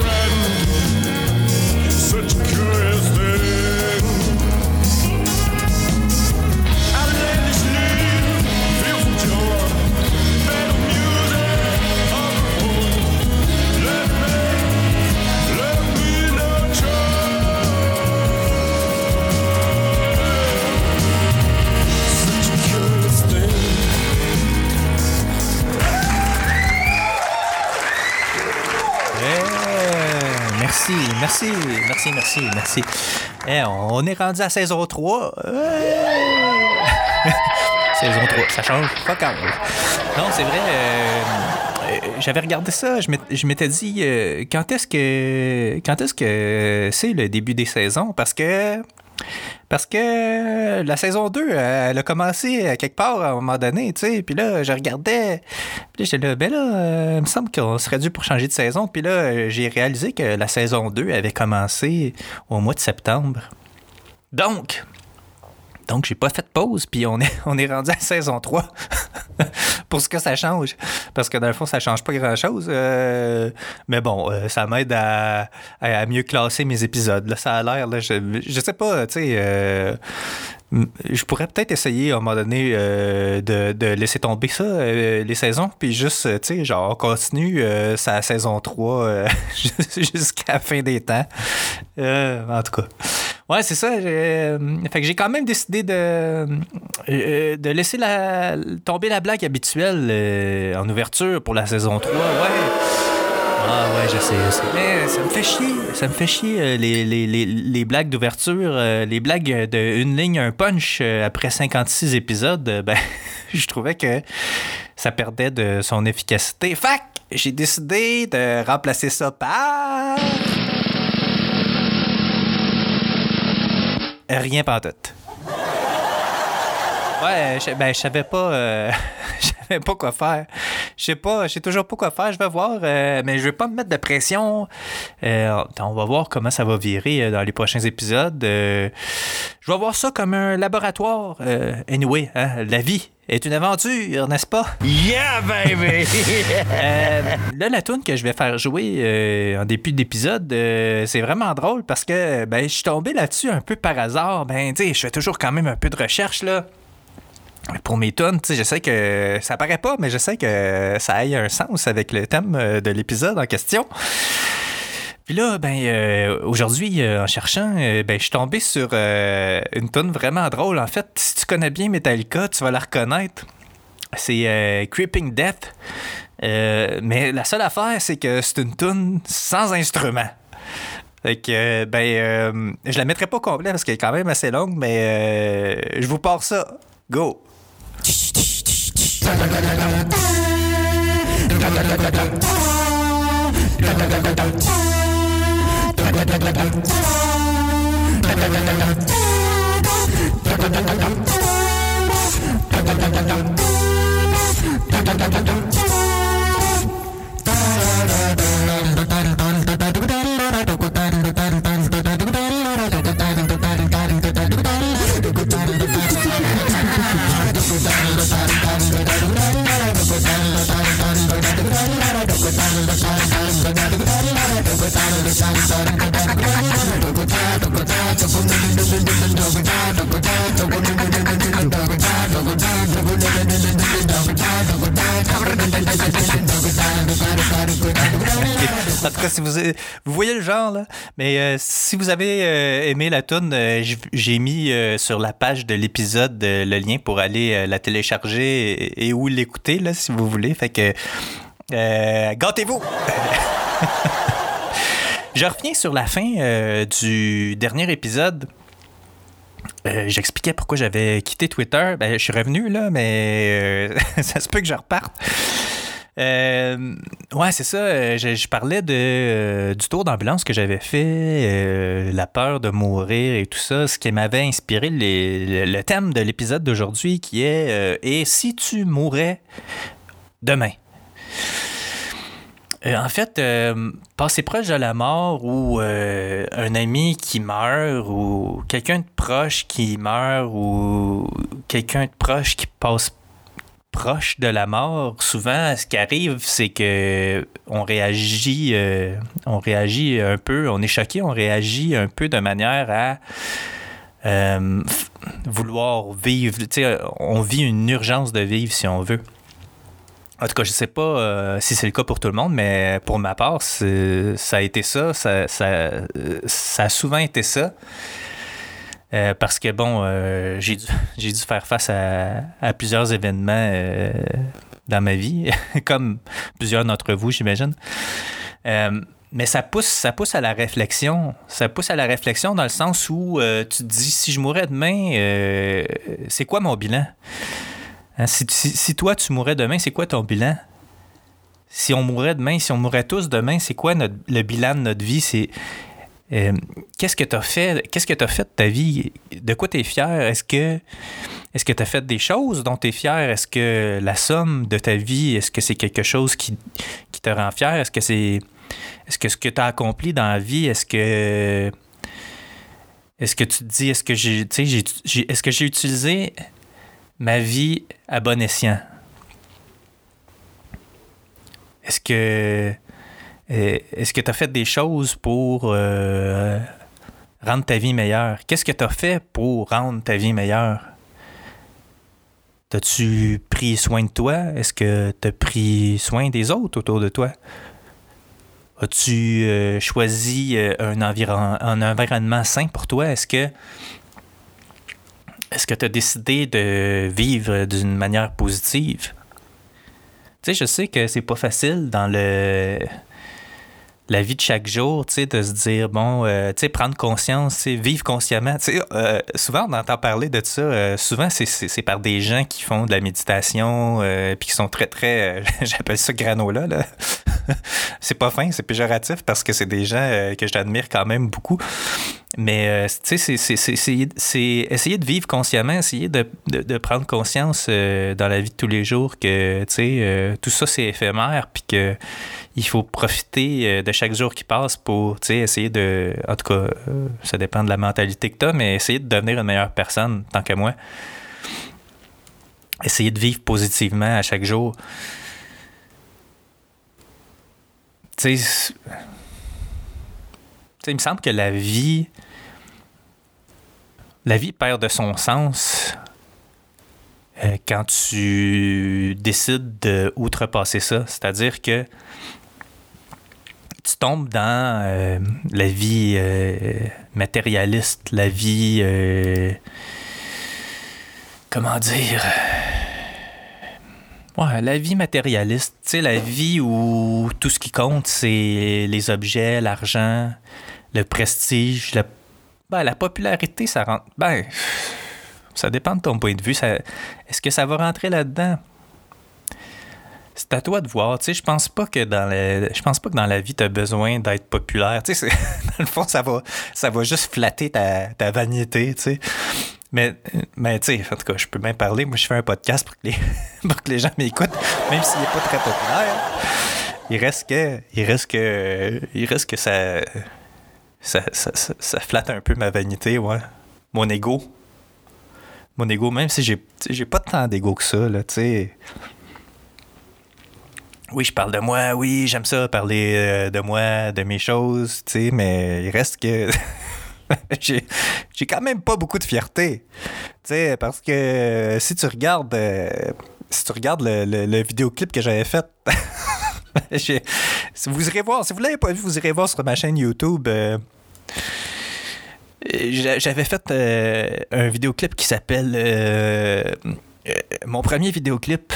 friend. Such a curious thing. Merci. Eh, on est rendu à saison 3. Eh. saison 3, ça change pas quand Non, c'est vrai. euh, euh, J'avais regardé ça, je m'ét- je m'étais dit euh, quand est-ce que quand est-ce que c'est le début des saisons? Parce que parce que la saison 2, elle a commencé à quelque part à un moment donné, tu sais. Puis là, je regardais. Puis j'étais là, ben là, euh, il me semble qu'on serait dû pour changer de saison. Puis là, euh, j'ai réalisé que la saison 2 avait commencé au mois de septembre. Donc, donc j'ai pas fait de pause, puis on est, on est rendu à saison 3. pour ce que ça change. Parce que dans le fond, ça change pas grand-chose. Euh, mais bon, euh, ça m'aide à, à- mieux classer mes épisodes. Là, ça a l'air, je, je sais pas, tu sais... euh, je pourrais peut-être essayer à un moment donné euh, de, laisser tomber ça, euh, les saisons, puis juste, euh, tu sais, genre, on continue sa saison 3 euh, jusqu'à la fin des temps. En tout cas. Ouais, c'est ça. fait que j'ai quand même décidé de, laisser la, tomber la blague habituelle en ouverture pour la saison 3. Ouais. Ah ouais, je sais, je sais. Mais ça me fait chier. Ça me fait chier euh, les, les, les, les blagues d'ouverture, euh, les blagues de une ligne, un punch euh, après 56 épisodes. ben, je trouvais que ça perdait de son efficacité. Fac, j'ai décidé de remplacer ça par. Rien pantoute. Ouais, je, ben, je savais pas. euh, je savais pas quoi faire. Je sais pas, je sais toujours pas quoi faire. Je vais voir, euh, mais je vais pas me mettre de pression. Euh, on va voir comment ça va virer euh, dans les prochains épisodes. Euh, je vais voir ça comme un laboratoire. Euh, anyway, hein, la vie est une aventure, n'est-ce pas? Yeah, baby! Euh, là, la tune que je vais faire jouer euh, en début d'épisode, euh, c'est vraiment drôle parce que ben, je suis tombé là-dessus un peu par hasard. Ben, tu sais, je fais toujours quand même un peu de recherche, là. Pour mes tunes, je sais que ça paraît pas, mais je sais que ça ait un sens avec le thème euh, de l'épisode en question. Puis là, ben, euh, aujourd'hui, euh, en cherchant, ben, je suis tombé sur une tune vraiment drôle. En fait, si tu connais bien Metallica, tu vas la reconnaître. C'est Creeping Death. Mais la seule affaire, c'est que c'est une tune sans instrument. Fait que, ben, je la mettrai pas complète parce qu'elle est quand même assez longue, mais je vous pars ça. Go! Dum dum En tout cas, si vous, vous voyez le genre, là. Mais euh, si vous avez euh, aimé la tune, euh, j'ai mis sur la page de l'épisode le lien pour aller la télécharger et, et ou l'écouter, là, si vous voulez. Fait que gâtez-vous! Je reviens sur la fin euh, du dernier épisode. Euh, J'expliquais pourquoi j'avais quitté Twitter. Ben, je suis revenu, là, mais euh, ça se peut que je reparte. Ouais, c'est ça. Je, parlais de, du tour d'ambulance que j'avais fait, la peur de mourir et tout ça, ce qui m'avait inspiré le, le thème de l'épisode d'aujourd'hui qui est Et si tu mourais demain? Euh, en fait, euh, passer proche de la mort ou euh, un ami qui meurt ou quelqu'un de proche qui meurt ou quelqu'un de proche qui passe proche de la mort, souvent, ce qui arrive, c'est que on réagit, on réagit un peu, on est choqué, on réagit un peu de manière à vouloir vivre. Tu sais, on vit une urgence de vivre si on veut. En tout cas, je sais pas euh, si c'est le cas pour tout le monde, mais pour ma part, ça a été ça. Ça, a souvent été ça. Euh, parce que, bon, euh, j'ai dû, faire face à, plusieurs événements dans ma vie, comme plusieurs d'entre vous, j'imagine. Mais ça pousse, ça pousse à la réflexion. Ça pousse à la réflexion dans le sens où tu te dis, si je mourais demain, c'est quoi mon bilan? Hein, si, toi, tu mourrais demain, c'est quoi ton bilan? Si on mourait demain, si on mourrait tous demain, c'est quoi le bilan de notre vie? C'est euh, qu'est-ce que tu as fait? Qu'est-ce que fait de ta vie? De quoi tu es fier? Est-ce que est-ce que tu as fait des choses dont tu es fier? Est-ce que la somme de ta vie, est-ce que c'est quelque chose qui, qui te rend fier? Est-ce que c'est est-ce que ce que tu as accompli dans la vie, est-ce que est-ce que tu te dis est-ce que j'ai- est-ce que j'ai utilisé ma vie à bon escient? Est-ce que euh, est-ce tu as fait des choses pour euh, rendre ta vie meilleure? Qu'est-ce que tu as fait pour rendre ta vie meilleure? T'as-tu pris soin de toi? Est-ce que tu as pris soin des autres autour de toi? As-tu euh, choisi euh, un, un environnement sain pour toi? Est-ce que est-ce que tu as décidé de vivre d'une manière positive? Tu sais, je sais que c'est pas facile dans le la vie de chaque jour, tu sais, de se dire, bon, euh, tu sais, prendre conscience, vivre consciemment. Tu sais, euh, souvent, on entend parler de ça. euh, souvent, c'est- par des gens qui font de la méditation, euh, puis qui sont très, très, j'appelle ça granola, là. c'est pas fin, c'est péjoratif parce que c'est des gens que j'admire quand même beaucoup. Mais, tu sais, c'est- essayer de vivre consciemment, essayer de, de- de prendre conscience dans la vie de tous les jours que, tu sais, tout ça, c'est éphémère, puis que il faut profiter euh, de chaque jour qui passe pour, essayer de... En tout cas, euh, ça dépend de la mentalité que tu as, mais essayer de devenir une meilleure personne, tant que moi. Essayer de vivre positivement à chaque jour. Tu sais, il me semble que la vie... La vie perd de son sens euh, quand tu décides de outrepasser ça. C'est-à-dire que tu tombes dans euh, la vie euh, matérialiste, la vie. euh, comment dire? Ouais, la vie matérialiste. Tu sais, la vie où tout ce qui compte, c'est les objets, l'argent, le prestige, la, ben, la popularité, ça rentre. Ben, ça dépend de ton point de vue. Est-ce que ça va rentrer là-dedans? C'est à toi de voir. Tu sais, je pense pas que dans je pense pas que dans la vie, tu as besoin d'être populaire. Tu sais, dans le fond, ça va, ça va juste flatter ta, ta vanité, tu sais. Mais, mais tu sais, en tout cas, je peux bien parler. Moi, je fais un podcast pour que les, pour que les gens m'écoutent, même s'il n'est pas très populaire. Il reste que, il reste que, il ça, ça, ça, ça- ça flatte un peu ma vanité, ouais. Mon ego. Mon ego, même si j'ai, j'ai pas tant d'ego que ça, là, tu sais. Oui, je parle de moi, oui, j'aime ça, parler euh, de moi, de mes choses, tu sais, mais il reste que j'ai quand même pas beaucoup de fierté. Tu sais, parce que euh, si tu regardes euh, si tu regardes le, le- vidéoclip que j'avais fait, j'ai- vous irez voir, si vous l'avez pas vu, vous irez voir sur ma chaîne YouTube. j'a- j'avais fait un vidéoclip qui s'appelle mon premier vidéoclip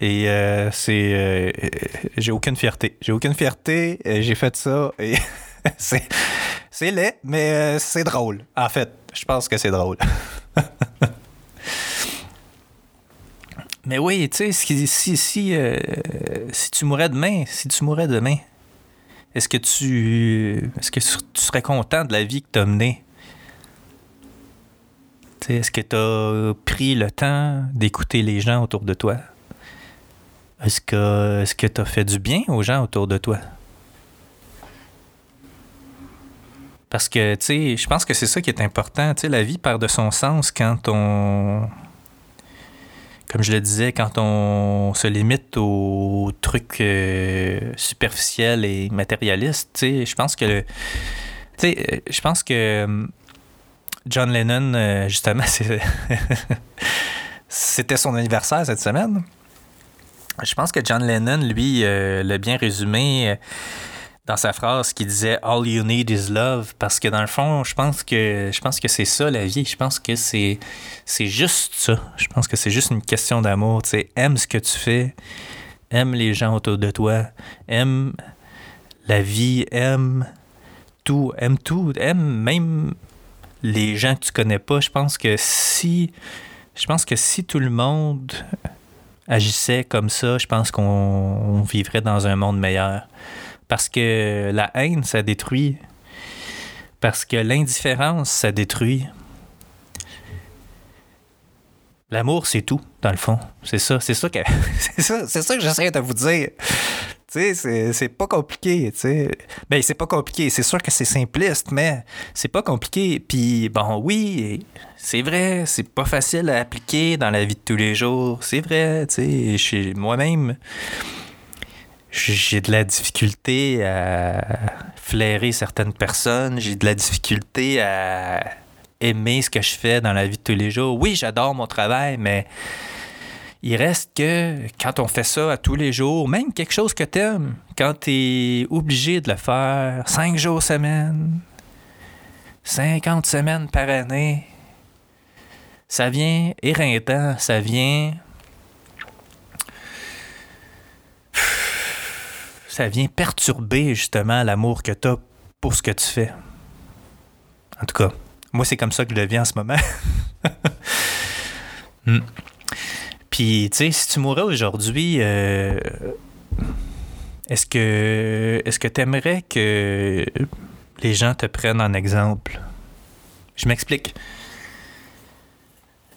et euh, c'est euh, euh, j'ai aucune fierté. J'ai aucune fierté euh, j'ai fait ça et c'est c'est laid mais euh, c'est drôle. En fait je pense que c'est drôle. Mais oui, tu sais, si, si, si, euh, tu mourrais demain, si tu mourrais demain, est-ce que tu est-ce que tu serais content de la vie que tu as menée? Est-ce que tu as pris le temps d'écouter les gens autour de toi? Est-ce que est-ce que tu as fait du bien aux gens autour de toi? Parce que, tu sais, je pense que c'est ça qui est important. Tu sais, la vie perd de son sens quand on. Comme je le disais, quand on se limite aux trucs euh, superficiels et matérialistes. Tu sais, je pense que. Tu sais, euh, je pense que. John Lennon, euh, justement, c'était son anniversaire cette semaine. Je pense que John Lennon, lui, euh, l'a bien résumé euh, dans sa phrase qui disait All you need is love. Parce que dans le fond, je pense que je pense que c'est ça la vie. Je pense que c'est c'est juste ça. Je pense que c'est juste une question d'amour. Tu sais, aime ce que tu fais, aime les gens autour de toi, aime la vie, aime tout, aime tout, aime même les gens que tu connais pas. Je pense que si tout le monde agissait comme ça, je pense qu'on on vivrait dans un monde meilleur. Parce que la haine, ça détruit. Parce que l'indifférence, ça détruit. L'amour, c'est tout, dans le fond. C'est ça que, c'est ça, c'est ça que j'essaie de vous dire. C'est, pas compliqué, tu. Ben, c'est pas compliqué. C'est sûr que c'est simpliste, mais c'est pas compliqué. Puis, bon, oui, c'est vrai, c'est pas facile à appliquer dans la vie de tous les jours. C'est vrai, tu moi-même, j'ai de la difficulté à flairer certaines personnes. J'ai de la difficulté à aimer ce que je fais dans la vie de tous les jours. Oui, j'adore mon travail, mais il reste que quand on fait ça à tous les jours, même quelque chose que t'aimes, quand t'es obligé de le faire cinq jours semaine, 50 semaines par année, ça vient éreintant, ça vient ça vient perturber justement l'amour que tu as pour ce que tu fais. En tout cas, moi, c'est comme ça que je le vis en ce moment. Hmm. Puis, tu sais, si tu mourais aujourd'hui, euh, est-ce que est-ce que tu aimerais que les gens te prennent en exemple? Je m'explique.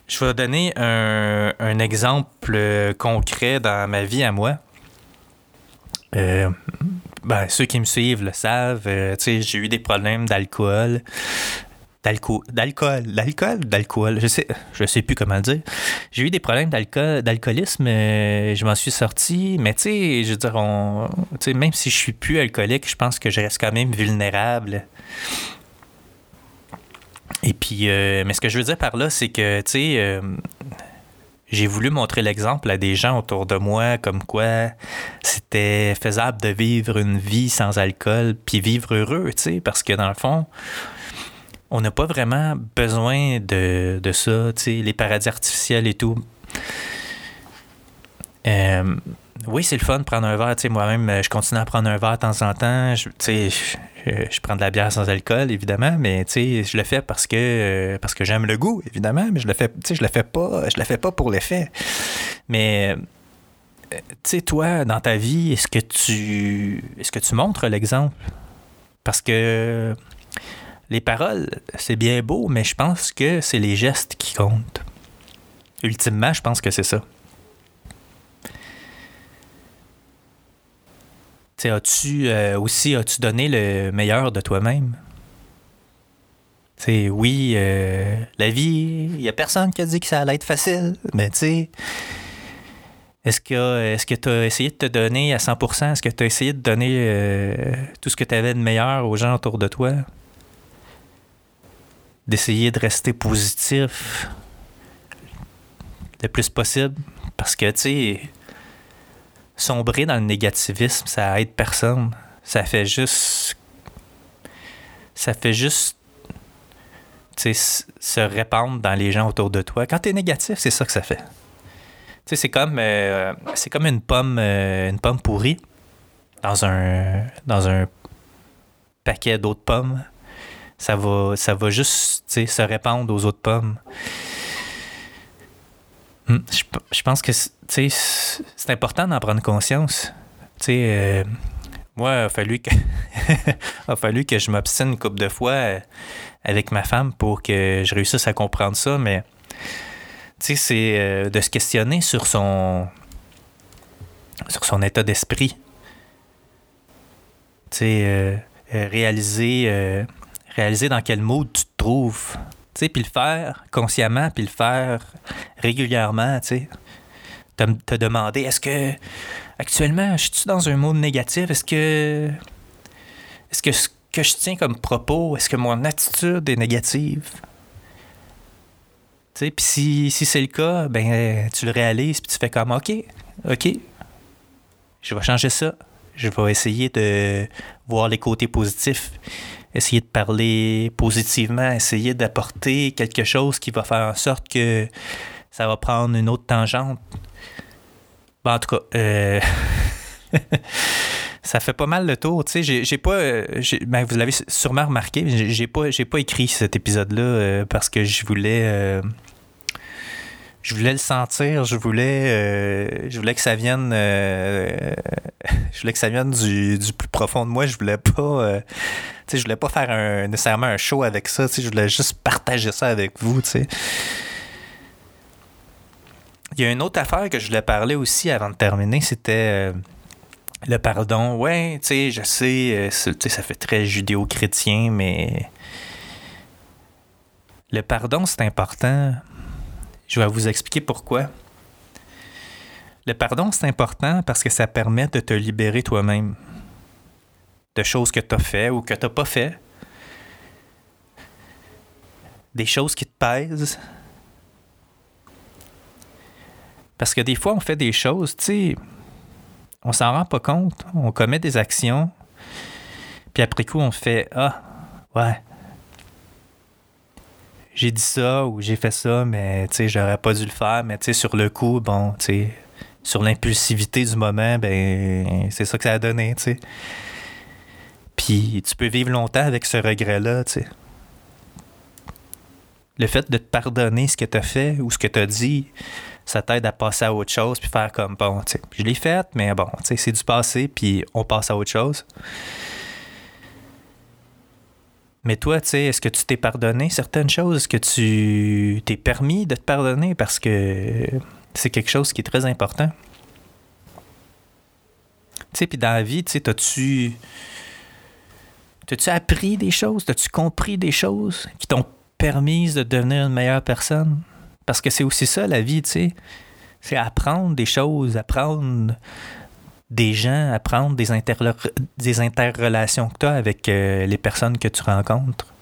Je vais donner un, un exemple euh, concret dans ma vie à moi. Euh, ben, ceux qui me suivent le savent. euh, j'ai eu des problèmes d'alcool. D'alcool, d'alcool, d'alcool, je sais, je sais plus comment le dire. J'ai eu des problèmes d'alcool, d'alcoolisme, euh, je m'en suis sorti, mais tu sais, je veux dire, on, même si je suis plus alcoolique, je pense que je reste quand même vulnérable. Et puis, euh, mais ce que je veux dire par là, c'est que, tu sais, euh, j'ai voulu montrer l'exemple à des gens autour de moi, comme quoi c'était faisable de vivre une vie sans alcool, puis vivre heureux, tu sais, parce que dans le fond, on n'a pas vraiment besoin de, de ça, les paradis artificiels et tout. Euh, oui, c'est le fun de prendre un verre, moi-même, je continue à prendre un verre de temps en temps, je, je, je prends de la bière sans alcool, évidemment, mais je le fais parce que euh, parce que j'aime le goût, évidemment, mais je le fais, je le fais pas, je le fais pas pour l'effet. Mais euh, tu sais, toi, dans ta vie, est-ce que tu est-ce que tu montres l'exemple? Parce que les paroles, c'est bien beau, mais je pense que c'est les gestes qui comptent. Ultimement, je pense que c'est ça. As-tu euh, aussi as-tu donné le meilleur de toi-même? Sais, oui, euh, la vie, il n'y a personne qui a dit que ça allait être facile, mais tu sais, est-ce que est-ce que tu as essayé de te donner à 100%? Est-ce que tu as essayé de donner euh, tout ce que tu avais de meilleur aux gens autour de toi? D'essayer de rester positif le plus possible? Parce que, tu sais, sombrer dans le négativisme, ça aide personne. Ça fait juste. Ça fait juste. Tu sais, se répandre dans les gens autour de toi. Quand tu es négatif, c'est ça que ça fait. Tu sais, c'est comme, euh, comme une pomme, euh, une pomme pourrie dans un, dans un paquet d'autres pommes. Ça va, ça va juste se répandre aux autres pommes. Hmm, Je, pense que c'est- important d'en prendre conscience. Euh, moi, il a fallu que, a fallu que je m'obstine une couple de fois euh, avec ma femme pour que je réussisse à comprendre ça, mais c'est euh, de se questionner sur son, sur son état d'esprit. Euh, réaliser, réaliser dans quel mood tu te trouves. Puis le faire consciemment, puis le faire régulièrement. Te, demander, est-ce que actuellement, je suis dans un mode négatif? Est-ce que est-ce que ce que je tiens comme propos, est-ce que mon attitude est négative? Puis si, si c'est le cas, ben tu le réalises, puis tu fais comme, OK, OK, je vais changer ça. Je vais essayer de voir les côtés positifs, essayer de parler positivement, essayer d'apporter quelque chose qui va faire en sorte que ça va prendre une autre tangente. Bon, en tout cas, euh, ça fait pas mal le tour. Tu sais, j'ai, pas. euh, ben, vous l'avez sûrement remarqué, j'ai, pas, pas écrit cet épisode-là euh, parce que je voulais. euh, je voulais le sentir, je voulais, euh, je voulais que ça vienne, euh, je voulais que ça vienne du, du plus profond de moi. Je voulais pas, euh, je voulais pas faire nécessairement un show avec ça. Je voulais juste partager ça avec vous. Il y a une autre affaire que je voulais parler aussi avant de terminer, c'était le pardon. Ouais, tu sais, je sais, ça fait très judéo-chrétien, mais le pardon, c'est important. Je vais vous expliquer pourquoi. Le pardon, c'est important parce que ça permet de te libérer toi-même de choses que tu as fait ou que tu n'as pas fait. Des choses qui te pèsent. Parce que des fois, on fait des choses, tu sais, on s'en rend pas compte. On commet des actions, puis après coup, on fait Ah, ouais, j'ai dit ça ou j'ai fait ça, mais tu sais, j'aurais pas dû le faire. Mais tu sais, sur le coup, bon, tu sais, sur l'impulsivité du moment, ben, c'est ça que ça a donné, tu sais. Puis tu peux vivre longtemps avec ce regret-là, tu sais. Le fait de te pardonner ce que tu as fait ou ce que tu as dit, ça t'aide à passer à autre chose puis faire comme, bon, tu sais, je l'ai fait, mais bon, tu sais, c'est du passé puis on passe à autre chose. Mais toi, tu sais, est-ce que tu t'es pardonné certaines choses? Est-ce que tu t'es permis de te pardonner? Parce que c'est quelque chose qui est très important? Tu sais, puis dans la vie, tu sais, t'as-tu... T'as-tu appris des choses? T'as-tu compris des choses qui t'ont permis de devenir une meilleure personne? Parce que c'est aussi ça, la vie, tu sais. C'est apprendre des choses, apprendre des gens, apprendre des, interlo- des interrelations que tu as avec euh, les personnes que tu rencontres.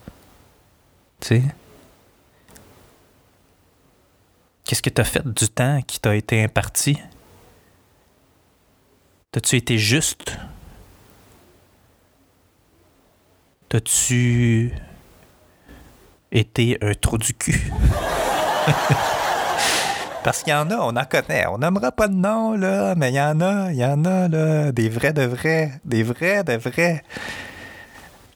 Tu sais? Qu'est-ce que tu as fait du temps qui t'a été imparti? T'as-tu été juste? T'as-tu été un trou du cul? Parce qu'il y en a, on en connaît. On n'aimera pas de nom, là, mais il y en a, il y en a, là, des vrais de vrais, des vrais de vrais.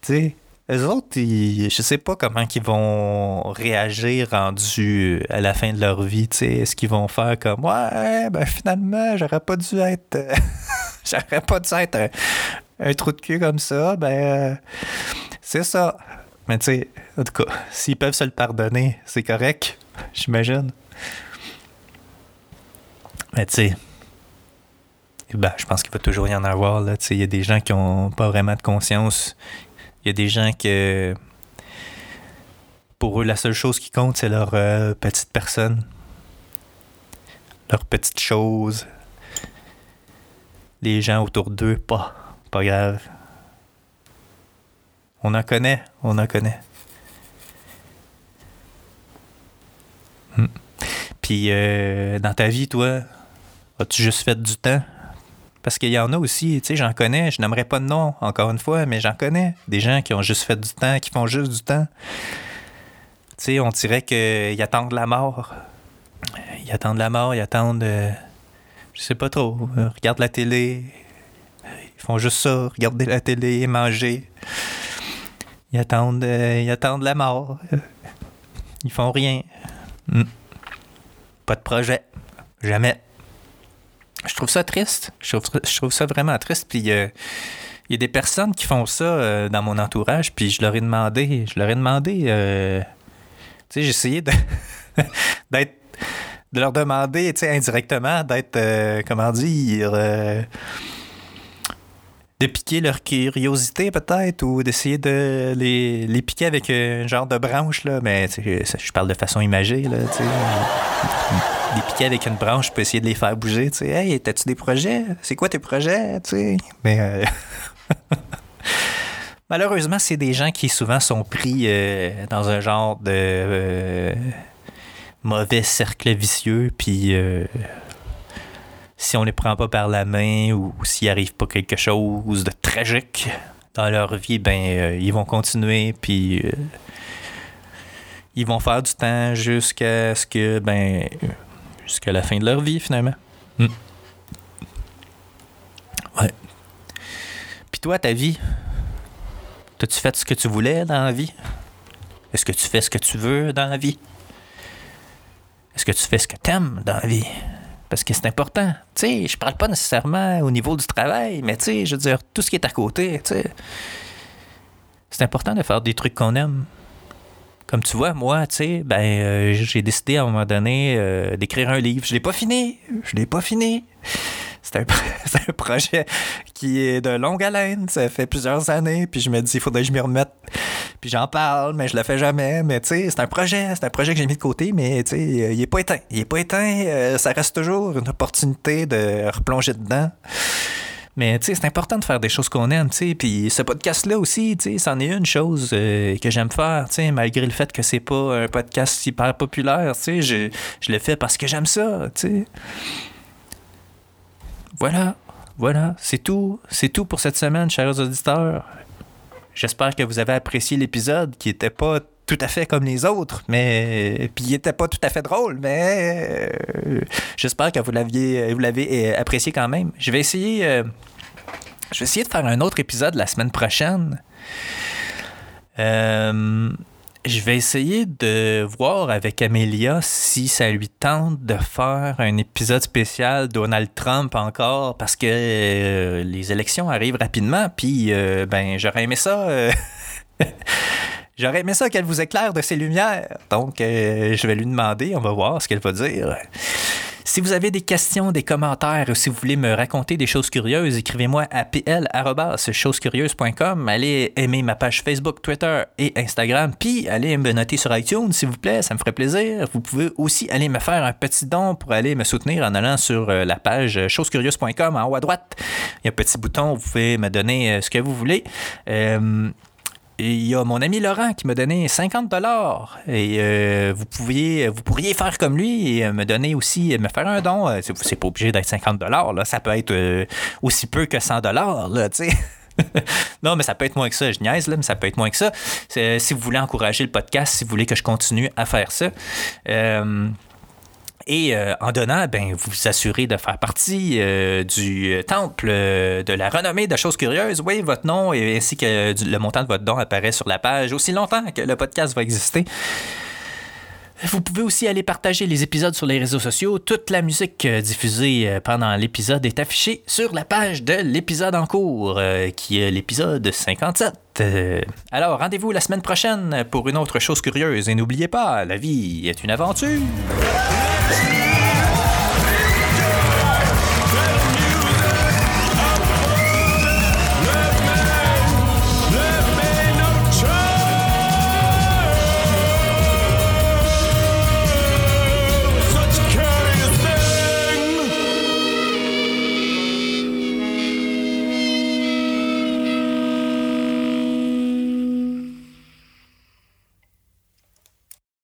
Tu sais, eux autres, ils- je sais pas comment ils vont réagir rendu à la fin de leur vie, tu sais. Est-ce qu'ils vont faire comme, ouais, ben finalement, j'aurais pas dû être, j'aurais pas dû être un, un trou de cul comme ça, ben, euh, c'est ça. Mais tu sais, en tout cas, s'ils peuvent se le pardonner, c'est correct, j'imagine. Mais tu sais, ben, je pense qu'il va toujours y en avoir. Il y a des gens qui n'ont pas vraiment de conscience. Il y a des gens que pour eux, la seule chose qui compte, c'est leur euh, petite personne. Leur petite chose. Les gens autour d'eux, pas. Pas grave. On en connaît, on en connaît. Hmm. Puis euh, dans ta vie, toi, as-tu juste fait du temps? Parce qu'il y en a aussi, tu sais, j'en connais, je n'aimerais pas de nom, encore une fois, mais j'en connais. Des gens qui ont juste fait du temps, qui font juste du temps. Tu sais, on dirait qu'ils attendent la mort. Ils attendent la mort, ils attendent. euh, je sais pas trop. euh, regardent la télé. Ils font juste ça, regarder la télé, manger. Ils attendent, euh, ils attendent la mort. Ils font rien. Hmm. pas de projet. Jamais. Je trouve ça triste. Je trouve, ça vraiment triste. Puis euh, il y a des personnes qui font ça euh, dans mon entourage, puis je leur ai demandé, je leur ai demandé, euh, tu sais, j'ai essayé de, d'être, de leur demander, tu sais, indirectement, d'être, euh, comment dire, de piquer leur curiosité peut-être, ou d'essayer de les, les piquer avec un genre de branche, là, mais je parle de façon imagée, là. Les piquer avec une branche, je peux essayer de les faire bouger, tu sais. Hey, t'as-tu des projets? C'est quoi tes projets, tu sais? Mais... euh, Malheureusement, c'est des gens qui souvent sont pris euh, dans un genre de euh, mauvais cercle vicieux, puis euh, si on les prend pas par la main ou, s'il arrive pas quelque chose de tragique dans leur vie, ben euh, ils vont continuer, puis euh, ils vont faire du temps jusqu'à ce que ben jusqu'à la fin de leur vie finalement. Hmm. Ouais. Puis toi, ta vie, T'as-tu fait ce que tu voulais dans la vie? Est-ce que tu fais ce que tu veux dans la vie? Est-ce que tu fais ce que t'aimes dans la vie? Parce que c'est important. Tu sais, je parle pas nécessairement au niveau du travail, mais tu sais, je veux dire, tout ce qui est à côté, tu sais. C'est important de faire des trucs qu'on aime. Comme tu vois, moi, tu sais, ben, euh, j'ai décidé à un moment donné euh, d'écrire un livre. Je l'ai pas fini. Je l'ai pas fini. C'est un, un projet qui est de longue haleine. Ça fait plusieurs années. Puis je me dis, il faudrait que je m'y remette. Puis j'en parle, mais je le fais jamais. Mais tu sais, c'est un projet. C'est un projet que j'ai mis de côté, mais tu sais, euh, il est pas éteint. Il est pas éteint. Euh, ça reste toujours une opportunité de replonger dedans. Mais tu sais, c'est important de faire des choses qu'on aime, tu sais. Puis ce podcast-là aussi, tu sais, c'en est une chose euh, que j'aime faire, tu sais, malgré le fait que c'est pas un podcast hyper populaire, tu sais. Je, je le fais parce que j'aime ça, tu sais. Voilà, voilà, c'est tout. C'est tout pour cette semaine, chers auditeurs. J'espère que vous avez apprécié l'épisode qui était pas tout à fait comme les autres, mais puis il était pas tout à fait drôle, mais euh, j'espère que vous l'aviez vous l'avez euh, apprécié quand même. Je vais essayer euh, je vais essayer de faire un autre épisode la semaine prochaine. Euh, je vais essayer de voir avec Amélia si ça lui tente de faire un épisode spécial Donald Trump encore parce que euh, les élections arrivent rapidement puis euh, ben j'aurais aimé ça euh, J'aurais aimé ça qu'elle vous éclaire de ses lumières. Donc, je vais lui demander, on va voir ce qu'elle va dire. Si vous avez des questions, des commentaires ou si vous voulez me raconter des choses curieuses, écrivez-moi à pl.chosescurieuses.com. Allez aimer ma page Facebook, Twitter et Instagram, puis allez me noter sur iTunes, s'il vous plaît, ça me ferait plaisir. Vous pouvez aussi aller me faire un petit don pour aller me soutenir en allant sur euh, la page chosescurieuses.com en haut à droite. Il y a un petit bouton, vous pouvez me donner euh, ce que vous voulez. Euh, il y a mon ami Laurent qui m'a donné 50 dollars et euh, vous pouviez vous pourriez faire comme lui et euh, me donner aussi me faire un don Euh, c'est pas obligé d'être 50 dollars ça peut être euh, aussi peu que 100 dollars tu sais non, mais ça peut être moins que ça. Je niaise, là, mais ça peut être moins que ça. Si vous voulez encourager le podcast, si vous voulez que je continue à faire ça. Euh, et euh, en donnant, ben, vous vous assurez de faire partie euh, du temple euh, de la renommée de choses curieuses. Oui, votre nom ainsi que le montant de votre don apparaît sur la page aussi longtemps que le podcast va exister. Vous pouvez aussi aller partager les épisodes sur les réseaux sociaux. Toute la musique diffusée pendant l'épisode est affichée sur la page de l'épisode en cours, qui est l'épisode 57. Euh, alors, rendez-vous la semaine prochaine pour une autre chose curieuse. Et n'oubliez pas, la vie est une aventure. Yeah.